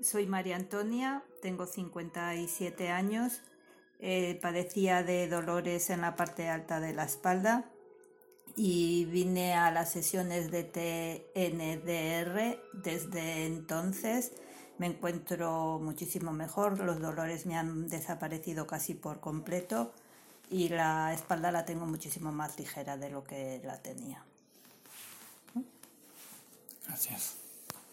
Soy María Antonia, tengo 57 años, eh, padecía de dolores en la parte alta de la espalda y vine a las sesiones de TNDR. Desde entonces me encuentro muchísimo mejor, los dolores me han desaparecido casi por completo y la espalda la tengo muchísimo más ligera de lo que la tenía. Gracias.